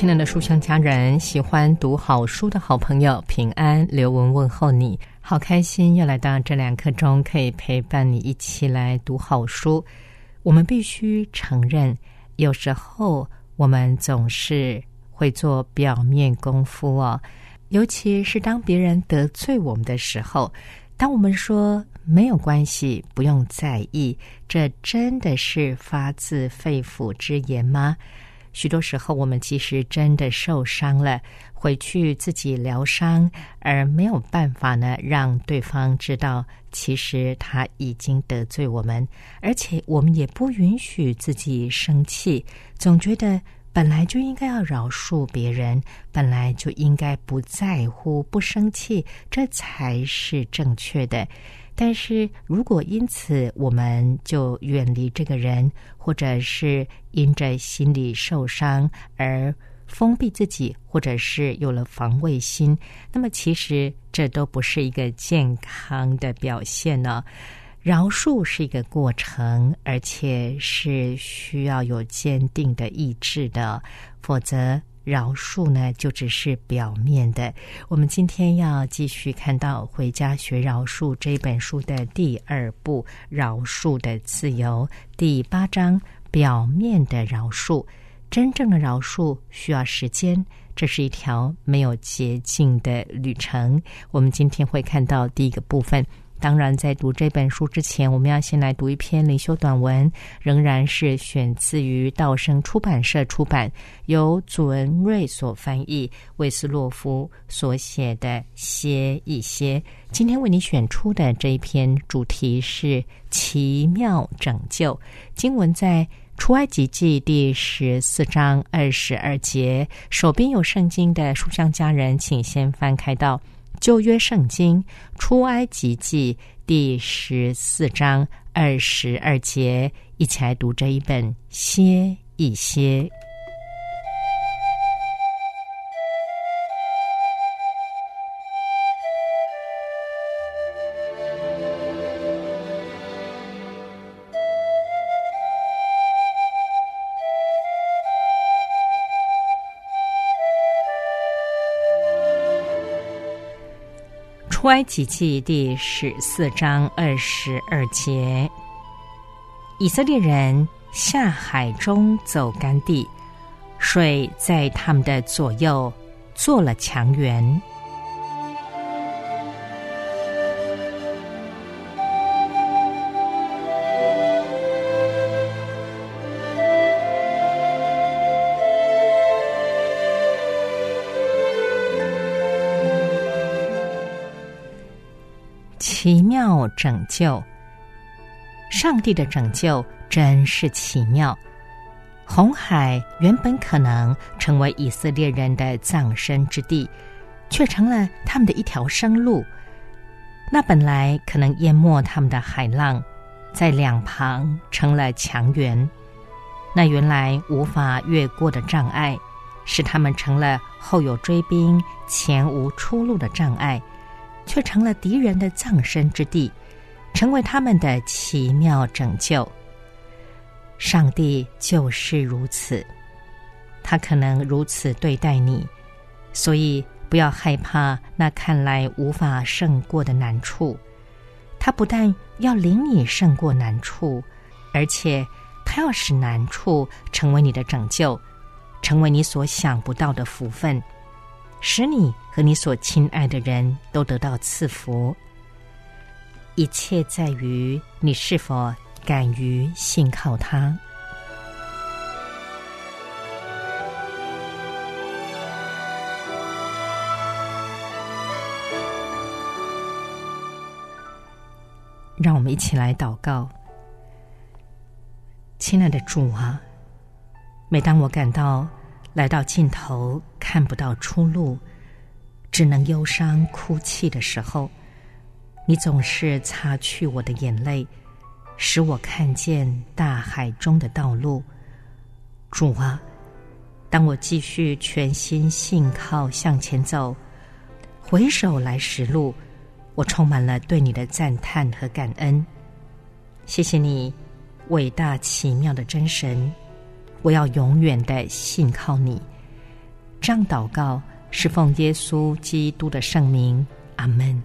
亲爱的书香家人，喜欢读好书的好朋友，平安刘文问候你，好开心又来到这两刻钟，可以陪伴你一起来读好书。我们必须承认，有时候我们总是会做表面功夫哦，尤其是当别人得罪我们的时候，当我们说没有关系，不用在意，这真的是发自肺腑之言吗？许多时候，我们其实真的受伤了，回去自己疗伤，而没有办法呢，让对方知道，其实他已经得罪我们，而且我们也不允许自己生气，总觉得本来就应该要饶恕别人，本来就应该不在乎、不生气，这才是正确的。但是如果因此我们就远离这个人，或者是因着心理受伤而封闭自己，或者是有了防卫心，那么其实这都不是一个健康的表现呢。饶恕是一个过程，而且是需要有坚定的意志的，否则。饶恕呢，就只是表面的。我们今天要继续看到《回家学饶恕》这本书的第二部《饶恕的自由》第八章“表面的饶恕”。真正的饶恕需要时间，这是一条没有捷径的旅程。我们今天会看到第一个部分。当然，在读这本书之前，我们要先来读一篇灵修短文，仍然是选自于道生出版社出版，由祖文瑞所翻译，魏斯洛夫所写的《歇一歇》。今天为你选出的这一篇主题是奇妙拯救。经文在出埃及记第十四章二十二节。手边有圣经的书香家人，请先翻开到。旧约圣经出埃及记第十四章二十二节，一起来读这一本歇一歇。出埃及记第十四章二十二节，以色列人下海中走干地，水在他们的左右做了墙垣。奇妙拯救，上帝的拯救真是奇妙。红海原本可能成为以色列人的葬身之地，却成了他们的一条生路。那本来可能淹没他们的海浪，在两旁成了墙垣。那原来无法越过的障碍，使他们成了后有追兵、前无出路的障碍。却成了敌人的葬身之地，成为他们的奇妙拯救。上帝就是如此，他可能如此对待你，所以不要害怕那看来无法胜过的难处。他不但要领你胜过难处，而且他要使难处成为你的拯救，成为你所想不到的福分。使你和你所亲爱的人都得到赐福，一切在于你是否敢于信靠他。让我们一起来祷告。亲爱的主啊，每当我感到来到尽头看不到出路，只能忧伤哭泣的时候，你总是擦去我的眼泪，使我看见大海中的道路。主啊，当我继续全心信靠向前走，回首来时路。我充满了对你的赞叹和感恩，谢谢你，伟大奇妙的真神！我要永远的信靠你。这样祷告是奉耶稣基督的圣名，阿门。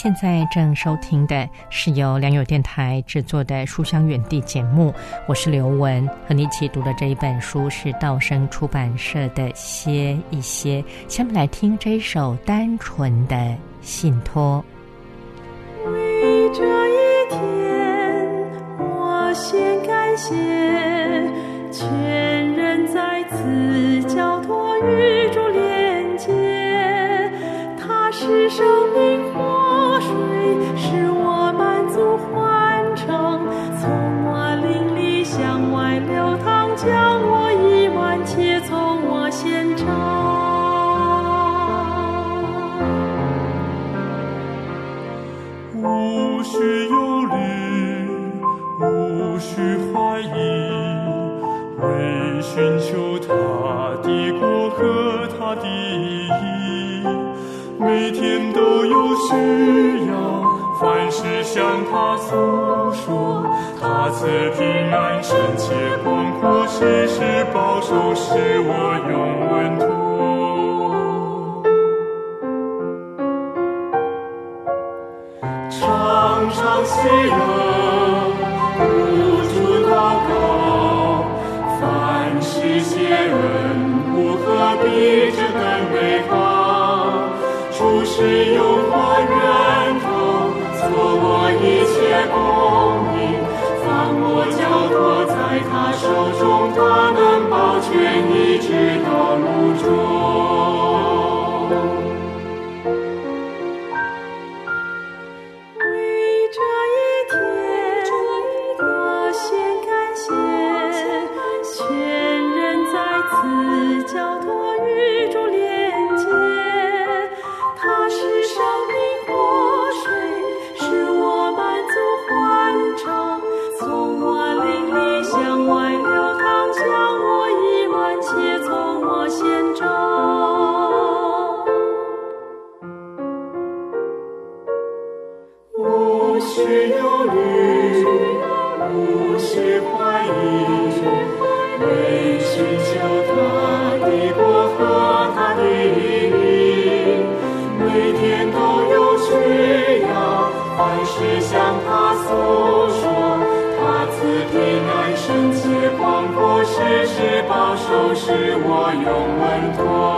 现在正收听的是由良友电台制作的《书香远地》节目，我是刘文，和你一起读的这一本书是道生出版社的《歇一歇》。下面来听这一首单纯的信托。为这一天，我先感谢起了，无处祷告，凡事谢恩，如何比这更美好？出世有我源头，做我一切功名，凡我交托在他手中，他能保全。手是我用稳妥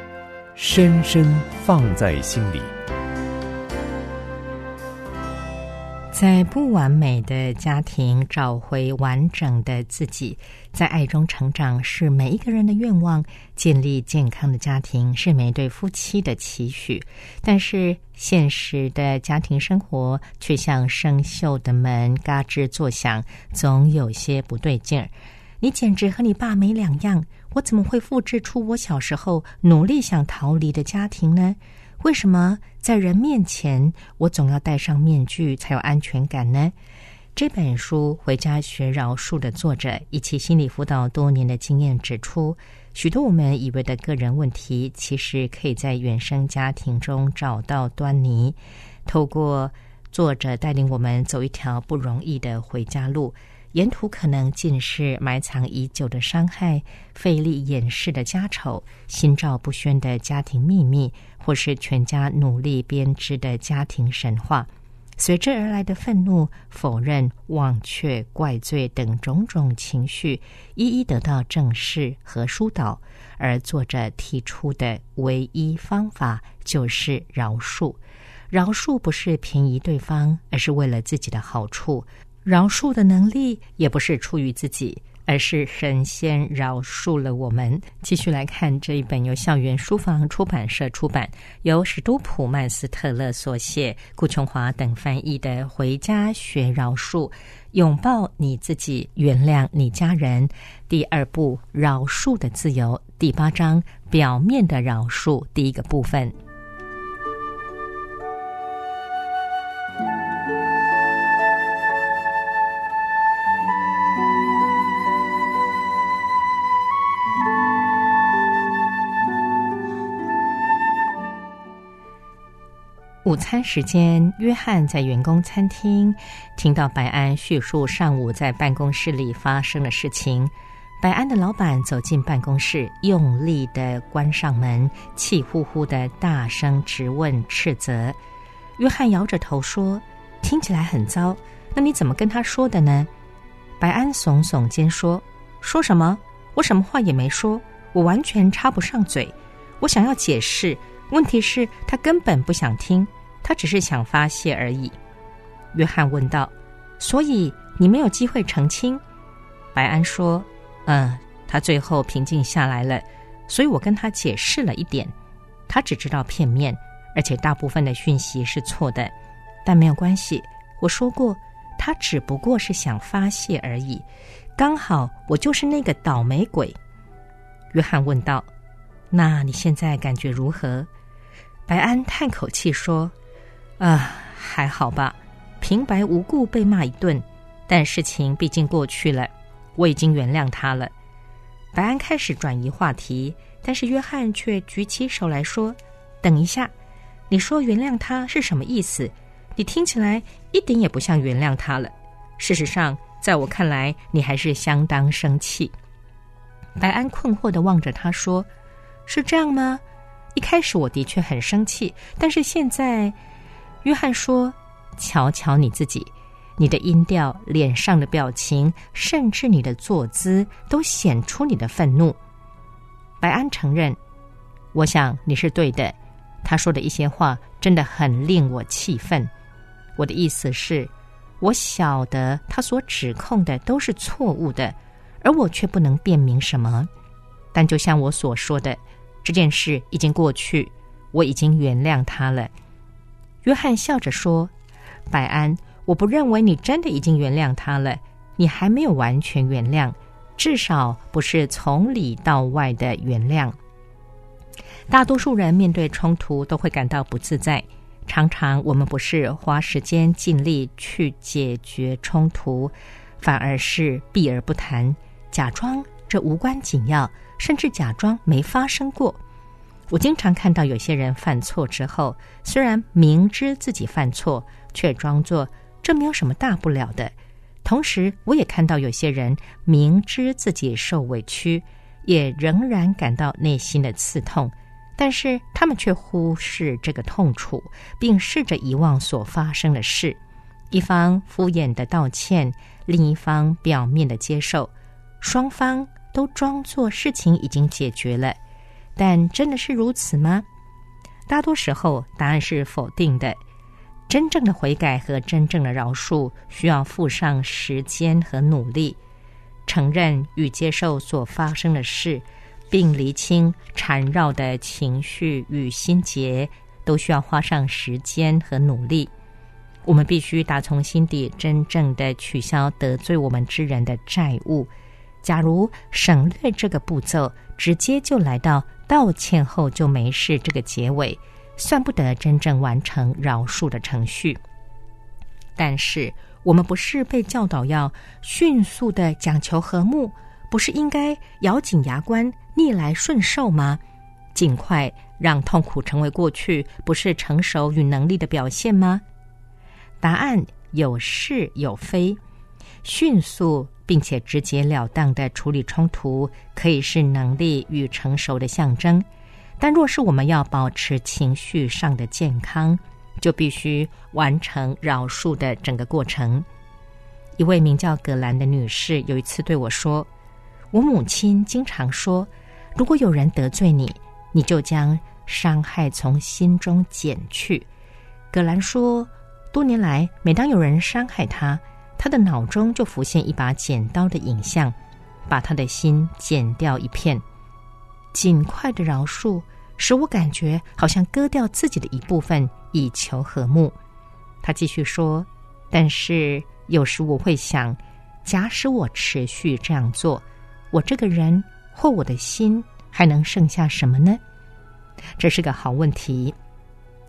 深深放在心里。在不完美的家庭找回完整的自己，在爱中成长是每一个人的愿望。建立健康的家庭是每对夫妻的期许，但是现实的家庭生活却像生锈的门，嘎吱作响，总有些不对劲儿。你简直和你爸没两样，我怎么会复制出我小时候努力想逃离的家庭呢？为什么在人面前，我总要戴上面具才有安全感呢？这本书《回家学饶恕》的作者以其心理辅导多年的经验指出，许多我们以为的个人问题，其实可以在原生家庭中找到端倪。透过作者带领我们走一条不容易的回家路。沿途可能尽是埋藏已久的伤害、费力掩饰的家丑、心照不宣的家庭秘密，或是全家努力编织的家庭神话。随之而来的愤怒、否认、忘却、怪罪等种种情绪，一一得到正视和疏导。而作者提出的唯一方法就是饶恕。饶恕不是便宜对方，而是为了自己的好处。饶恕的能力也不是出于自己，而是神仙饶恕了我们。继续来看这一本由校园书房出版社出版、由史都普曼斯特勒所写、顾琼华等翻译的《回家学饶恕：拥抱你自己，原谅你家人》第二部《饶恕的自由》第八章“表面的饶恕”第一个部分。午餐时间，约翰在员工餐厅听到白安叙述上午在办公室里发生的事情。白安的老板走进办公室，用力的关上门，气呼呼的大声质问、斥责。约翰摇着头说：“听起来很糟，那你怎么跟他说的呢？”白安耸耸肩说：“说什么？我什么话也没说，我完全插不上嘴。我想要解释，问题是他根本不想听。”他只是想发泄而已，约翰问道：“所以你没有机会澄清？”白安说：“嗯。”他最后平静下来了，所以我跟他解释了一点。他只知道片面，而且大部分的讯息是错的，但没有关系。我说过，他只不过是想发泄而已。刚好我就是那个倒霉鬼。约翰问道：“那你现在感觉如何？”白安叹口气说。啊，还好吧，平白无故被骂一顿，但事情毕竟过去了，我已经原谅他了。白安开始转移话题，但是约翰却举起手来说：“等一下，你说原谅他是什么意思？你听起来一点也不像原谅他了。事实上，在我看来，你还是相当生气。”白安困惑的望着他说：“是这样吗？一开始我的确很生气，但是现在……”约翰说：“瞧瞧你自己，你的音调、脸上的表情，甚至你的坐姿，都显出你的愤怒。”白安承认：“我想你是对的。他说的一些话真的很令我气愤。我的意思是，我晓得他所指控的都是错误的，而我却不能辨明什么。但就像我所说的，这件事已经过去，我已经原谅他了。”约翰笑着说：“百安，我不认为你真的已经原谅他了，你还没有完全原谅，至少不是从里到外的原谅。大多数人面对冲突都会感到不自在，常常我们不是花时间尽力去解决冲突，反而是避而不谈，假装这无关紧要，甚至假装没发生过。”我经常看到有些人犯错之后，虽然明知自己犯错，却装作这没有什么大不了的。同时，我也看到有些人明知自己受委屈，也仍然感到内心的刺痛，但是他们却忽视这个痛楚，并试着遗忘所发生的事。一方敷衍的道歉，另一方表面的接受，双方都装作事情已经解决了。但真的是如此吗？大多时候，答案是否定的。真正的悔改和真正的饶恕，需要付上时间和努力，承认与接受所发生的事，并厘清缠绕的情绪与心结，都需要花上时间和努力。我们必须打从心底真正的取消得罪我们之人的债务。假如省略这个步骤，直接就来到道歉后就没事这个结尾。算不得真正完成饶恕的程序，但是我们不是被教导要迅速的讲求和睦，不是应该咬紧牙关逆来顺受吗？尽快让痛苦成为过去，不是成熟与能力的表现吗？答案有是有非，迅速并且直截了当的处理冲突，可以是能力与成熟的象征。但若是我们要保持情绪上的健康，就必须完成饶恕的整个过程。一位名叫葛兰的女士有一次对我说：“我母亲经常说，如果有人得罪你，你就将伤害从心中减去。”葛兰说：“多年来，每当有人伤害她，他的脑中就浮现一把剪刀的影像，把他的心剪掉一片。尽快的饶恕。”使我感觉好像割掉自己的一部分以求和睦。他继续说：“但是有时我会想，假使我持续这样做，我这个人或我的心还能剩下什么呢？”这是个好问题。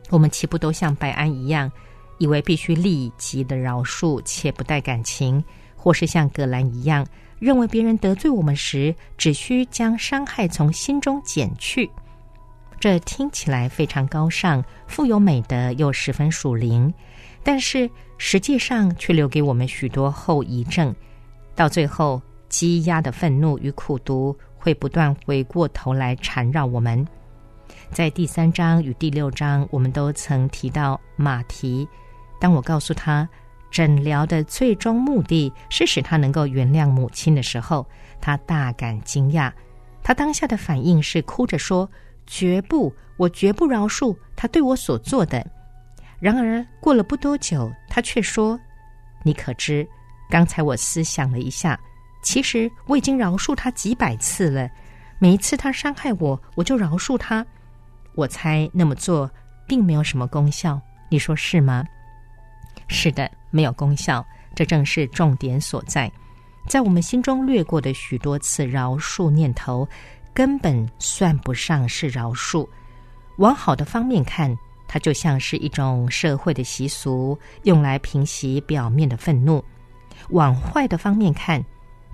我们岂不都像白安一样，以为必须立即的饶恕且不带感情，或是像葛兰一样，认为别人得罪我们时，只需将伤害从心中减去？这听起来非常高尚、富有美德，又十分属灵，但是实际上却留给我们许多后遗症。到最后，积压的愤怒与苦毒会不断回过头来缠绕我们。在第三章与第六章，我们都曾提到马蹄。当我告诉他诊疗的最终目的是使他能够原谅母亲的时候，他大感惊讶。他当下的反应是哭着说。绝不，我绝不饶恕他对我所做的。然而过了不多久，他却说：“你可知，刚才我思想了一下，其实我已经饶恕他几百次了。每一次他伤害我，我就饶恕他。我猜那么做并没有什么功效，你说是吗？”“是的，没有功效。这正是重点所在，在我们心中掠过的许多次饶恕念头。”根本算不上是饶恕。往好的方面看，它就像是一种社会的习俗，用来平息表面的愤怒；往坏的方面看，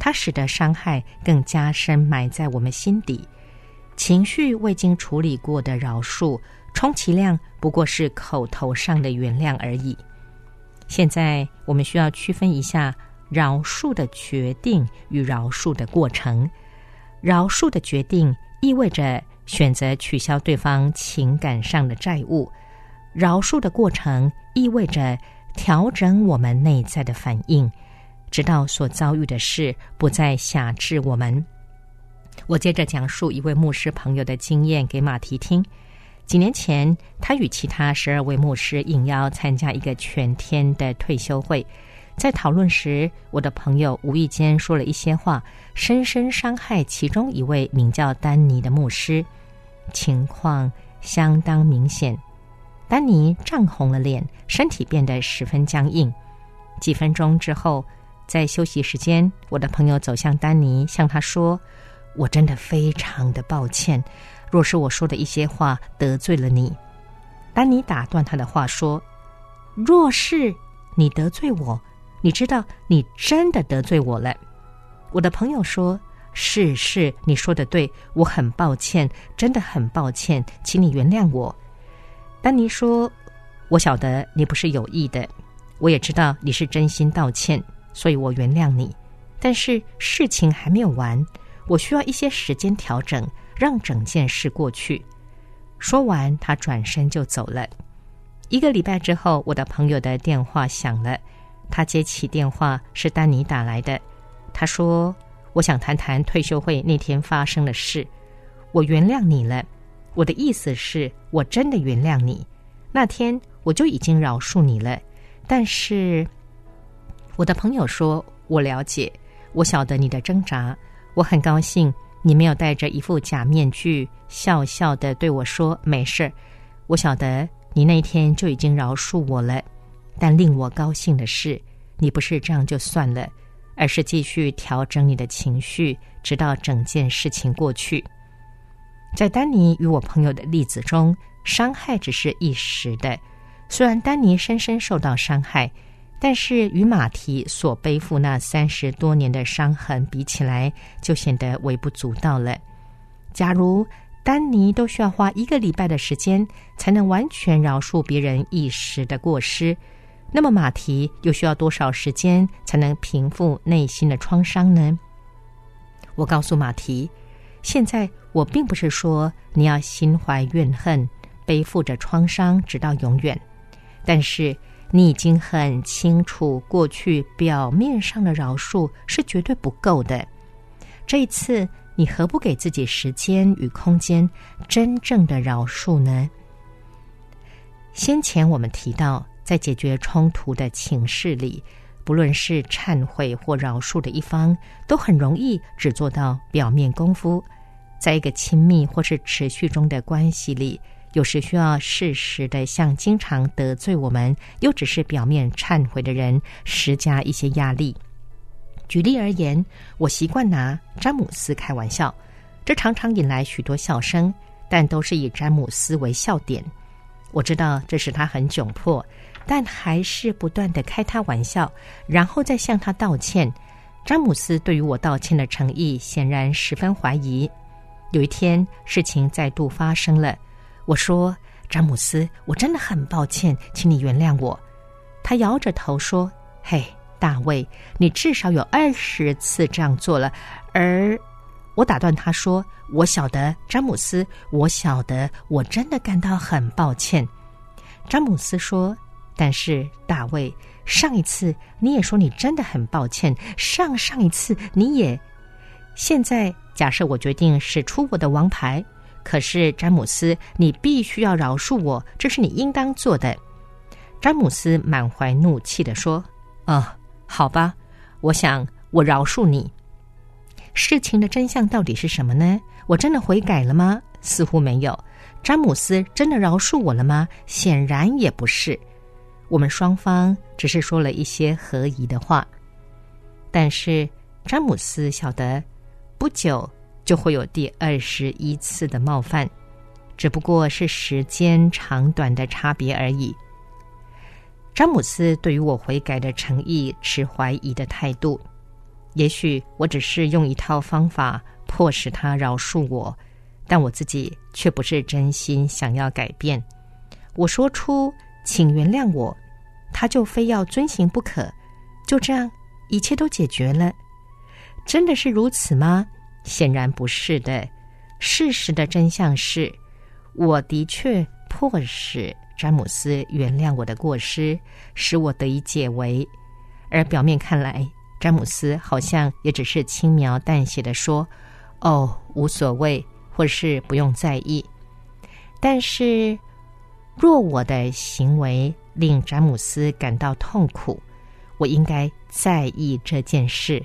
它使得伤害更加深埋在我们心底。情绪未经处理过的饶恕，充其量不过是口头上的原谅而已。现在，我们需要区分一下饶恕的决定与饶恕的过程。饶恕的决定意味着选择取消对方情感上的债务，饶恕的过程意味着调整我们内在的反应，直到所遭遇的事不再辖制我们。我接着讲述一位牧师朋友的经验给马蹄听。几年前，他与其他十二位牧师应邀参加一个全天的退休会。在讨论时，我的朋友无意间说了一些话，深深伤害其中一位名叫丹尼的牧师。情况相当明显，丹尼涨红了脸，身体变得十分僵硬。几分钟之后，在休息时间，我的朋友走向丹尼，向他说：“我真的非常的抱歉，若是我说的一些话得罪了你。”丹尼打断他的话说：“若是你得罪我。”你知道，你真的得罪我了。我的朋友说：“是是，你说的对，我很抱歉，真的很抱歉，请你原谅我。”丹尼说：“我晓得你不是有意的，我也知道你是真心道歉，所以我原谅你。但是事情还没有完，我需要一些时间调整，让整件事过去。”说完，他转身就走了。一个礼拜之后，我的朋友的电话响了。他接起电话，是丹尼打来的。他说：“我想谈谈退休会那天发生的事。我原谅你了。我的意思是，我真的原谅你。那天我就已经饶恕你了。但是，我的朋友说，我了解，我晓得你的挣扎，我很高兴你没有戴着一副假面具，笑笑的对我说没事。我晓得你那天就已经饶恕我了，但令我高兴的是，你不是这样就算了，而是继续调整你的情绪，直到整件事情过去。在丹尼与我朋友的例子中，伤害只是一时的。虽然丹尼深深受到伤害，但是与马蹄所背负那三十多年的伤痕比起来，就显得微不足道了。假如丹尼都需要花一个礼拜的时间才能完全饶恕别人一时的过失，那么马蹄又需要多少时间才能平复内心的创伤呢？我告诉马蹄，现在我并不是说你要心怀怨恨，背负着创伤直到永远。但是你已经很清楚，过去表面上的饶恕是绝对不够的。这一次，你何不给自己时间与空间，真正的饶恕呢？先前我们提到，在解决冲突的情势里，不论是忏悔或饶恕的一方，都很容易只做到表面功夫。在一个亲密或是持续中的关系里。有时需要适时的向经常得罪我们又只是表面忏悔的人施加一些压力。举例而言，我习惯拿詹姆斯开玩笑，这常常引来许多笑声，但都是以詹姆斯为笑点。我知道这使他很窘迫，但还是不断的开他玩笑，然后再向他道歉。詹姆斯对于我道歉的诚意显然十分怀疑。有一天，事情再度发生了。我说：“詹姆斯，我真的很抱歉，请你原谅我。”他摇着头说：“嘿，大卫，你至少有二十次这样做了。”而我打断他说：“我晓得，詹姆斯，我晓得，我真的感到很抱歉。”詹姆斯说：“但是，大卫，上一次你也说你真的很抱歉，上上一次你也……现在假设我决定使出我的王牌。”可是，詹姆斯，你必须要饶恕我，这是你应当做的。”詹姆斯满怀怒气的说，“啊，好吧，我想我饶恕你。事情的真相到底是什么呢？我真的悔改了吗？似乎没有。詹姆斯真的饶恕我了吗？显然也不是。我们双方只是说了一些合宜的话，但是詹姆斯晓得，不久。”就会有第二十一次的冒犯，只不过是时间长短的差别而已。詹姆斯对于我悔改的诚意持怀疑的态度，也许我只是用一套方法迫使他饶恕我，但我自己却不是真心想要改变。我说出“请原谅我”，他就非要遵行不可，就这样一切都解决了？真的是如此吗？显然不是的。事实的真相是，我的确迫使詹姆斯原谅我的过失，使我得以解围。而表面看来，詹姆斯好像也只是轻描淡写的说：“哦，无所谓，或是不用在意。”但是，若我的行为令詹姆斯感到痛苦，我应该在意这件事。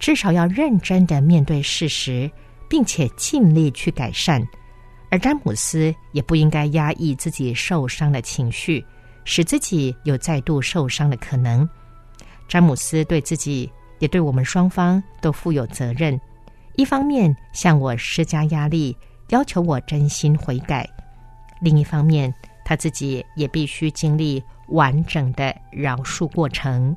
至少要认真的面对事实，并且尽力去改善。而詹姆斯也不应该压抑自己受伤的情绪，使自己有再度受伤的可能。詹姆斯对自己也对我们双方都负有责任。一方面向我施加压力，要求我真心悔改；另一方面，他自己也必须经历完整的饶恕过程。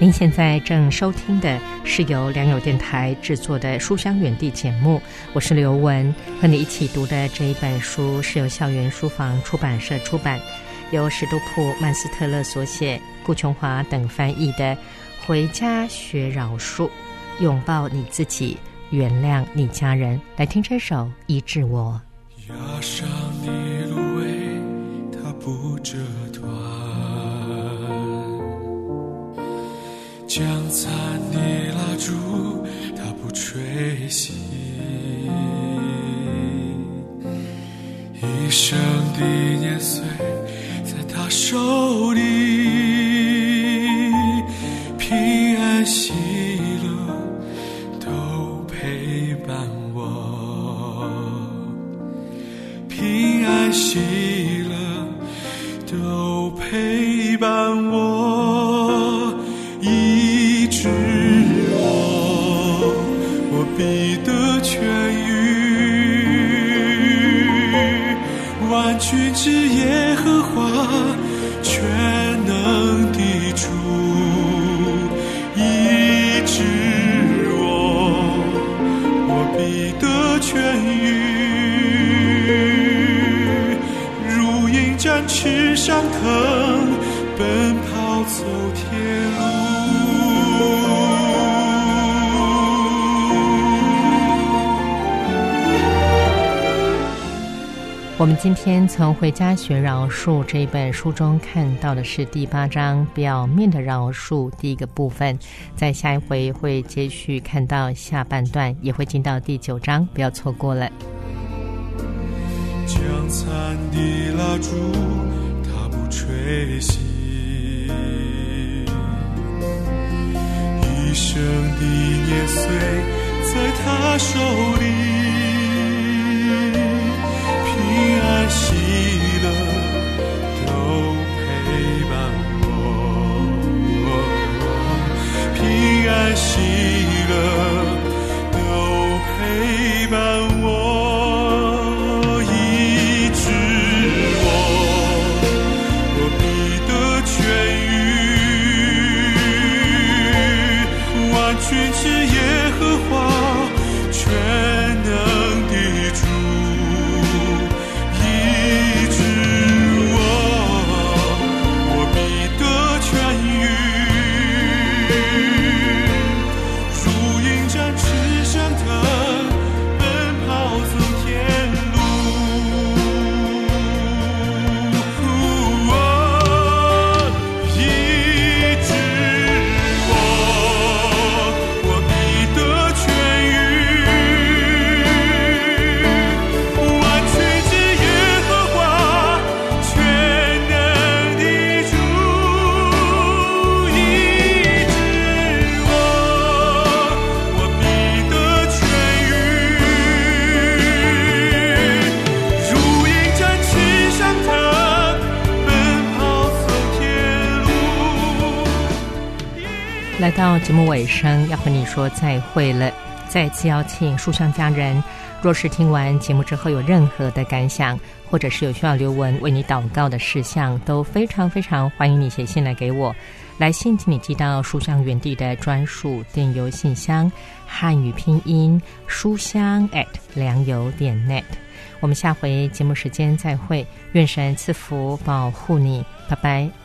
您现在正收听的是由良友电台制作的《书香远地》节目，我是刘文，和你一起读的这一本书是由校园书房出版社出版，由史都普曼斯特勒所写，顾琼华等翻译的《回家学饶恕》，拥抱你自己，原谅你家人。来听这首《医治我》。压上你芦苇，它不折断；将残的蜡烛，它不吹熄。一生的年岁，在他手里，平安喜乐都陪伴我，平安喜乐都陪伴我，奔跑走天路。我们今天从《回家学饶恕》这一本书中看到的是第八章表面的饶恕第一个部分，在下一回会接续看到下半段，也会进到第九章，不要错过了。将残的蜡烛，吹熄；一生的年岁，在他手里。平安喜乐都陪伴我，平安喜乐节目尾声，要和你说再会了。再次邀请书香家人，若是听完节目之后有任何的感想，或者是有需要留文为你祷告的事项，都非常非常欢迎你写信来给我。来信请你寄到书香园地的专属电邮信箱，汉语拼音书香 at 良友点 net。我们下回节目时间再会，愿神赐福保护你，拜拜。